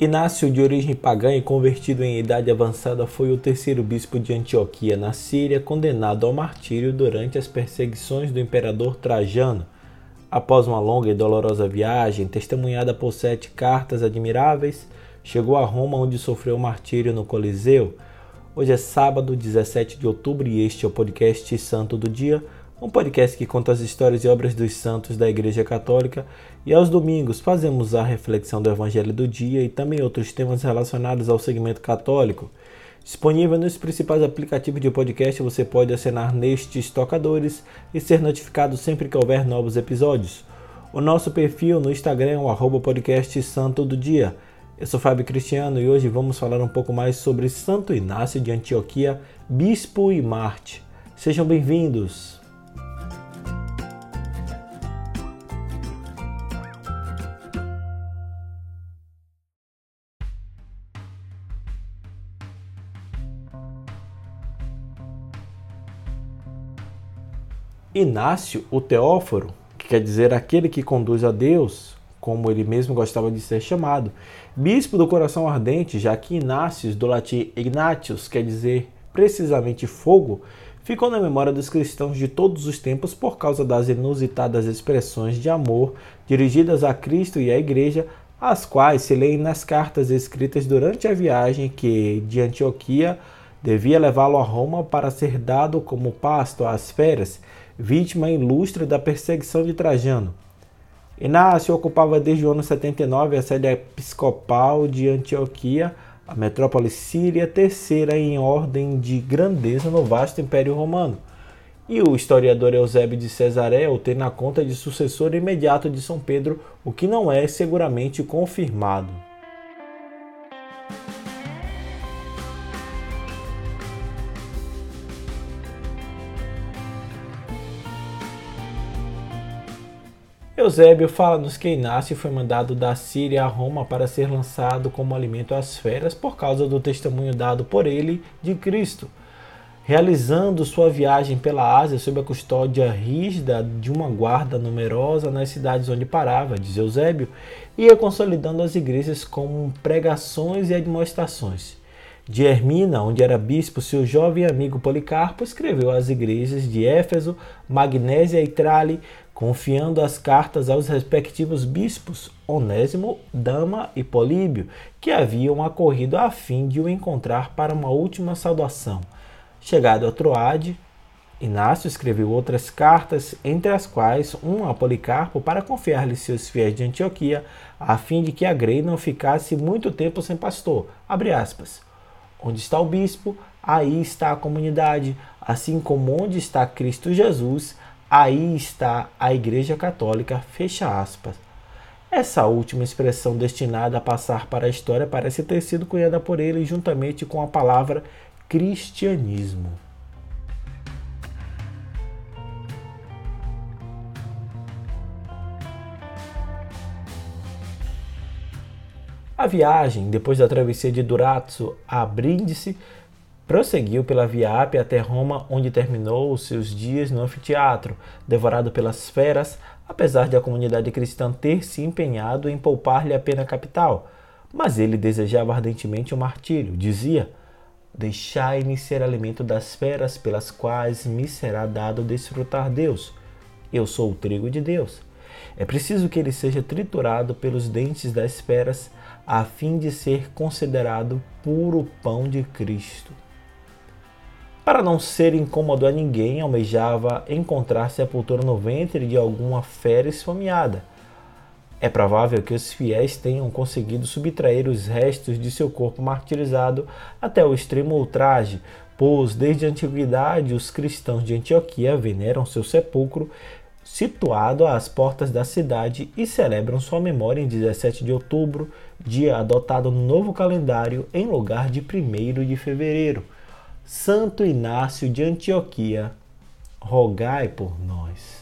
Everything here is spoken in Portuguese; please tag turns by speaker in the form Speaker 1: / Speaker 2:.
Speaker 1: Inácio, de origem pagã e convertido em idade avançada, foi o terceiro bispo de Antioquia, na Síria, condenado ao martírio durante as perseguições do imperador Trajano. Após uma longa e dolorosa viagem, testemunhada por sete cartas admiráveis, chegou a Roma, onde sofreu martírio no Coliseu. Hoje é sábado, 17 de outubro, e este é o podcast Santo do Dia um podcast que conta as histórias e obras dos santos da Igreja Católica, e aos domingos fazemos a reflexão do Evangelho do dia e também outros temas relacionados ao segmento católico. Disponível nos principais aplicativos de podcast, você pode assinar nestes tocadores e ser notificado sempre que houver novos episódios. O nosso perfil no Instagram é o podcast Santo do Dia. Eu sou Fábio Cristiano e hoje vamos falar um pouco mais sobre Santo Inácio de Antioquia, Bispo e Marte. Sejam bem-vindos! Inácio, o Teóforo, que quer dizer aquele que conduz a Deus, como ele mesmo gostava de ser chamado, bispo do coração ardente, já que Inácios, do latim Ignatius, quer dizer precisamente fogo, ficou na memória dos cristãos de todos os tempos por causa das inusitadas expressões de amor dirigidas a Cristo e à Igreja, as quais se leem nas cartas escritas durante a viagem que, de Antioquia, devia levá-lo a Roma para ser dado como pasto às feras vítima ilustre da perseguição de Trajano. Inácio ocupava desde o ano 79 a sede episcopal de Antioquia, a metrópole síria, terceira em ordem de grandeza no vasto Império Romano. E o historiador Eusébio de Cesaré o tem na conta de sucessor imediato de São Pedro, o que não é seguramente confirmado. Eusébio fala-nos que Inácio foi mandado da Síria a Roma para ser lançado como alimento às feras por causa do testemunho dado por ele de Cristo. Realizando sua viagem pela Ásia sob a custódia rígida de uma guarda numerosa nas cidades onde parava, diz Eusébio, ia consolidando as igrejas com pregações e admoestações. De Hermina, onde era bispo, seu jovem amigo Policarpo escreveu às igrejas de Éfeso, Magnésia e Trale, confiando as cartas aos respectivos bispos Onésimo, Dama e Políbio, que haviam acorrido a fim de o encontrar para uma última saudação. Chegado a Troade, Inácio escreveu outras cartas, entre as quais um a Policarpo para confiar-lhe seus fiéis de Antioquia, a fim de que a Grei não ficasse muito tempo sem pastor. Onde está o bispo, aí está a comunidade, assim como onde está Cristo Jesus, Aí está a Igreja Católica, fecha aspas. Essa última expressão destinada a passar para a história parece ter sido cunhada por ele juntamente com a palavra cristianismo. A viagem, depois da travessia de Durazzo a Brindisi, Prosseguiu pela Via Ápia até Roma, onde terminou os seus dias no anfiteatro, devorado pelas feras, apesar de a comunidade cristã ter se empenhado em poupar-lhe a pena capital. Mas ele desejava ardentemente o martírio. Dizia: Deixai-me ser alimento das feras pelas quais me será dado desfrutar Deus. Eu sou o trigo de Deus. É preciso que ele seja triturado pelos dentes das feras, a fim de ser considerado puro pão de Cristo. Para não ser incômodo a ninguém, almejava encontrar sepultura no ventre de alguma fera esfomeada. É provável que os fiéis tenham conseguido subtrair os restos de seu corpo martirizado até o extremo ultraje, pois desde a antiguidade os cristãos de Antioquia veneram seu sepulcro situado às portas da cidade e celebram sua memória em 17 de outubro, dia adotado no novo calendário em lugar de 1 de fevereiro. Santo Inácio de Antioquia, rogai por nós.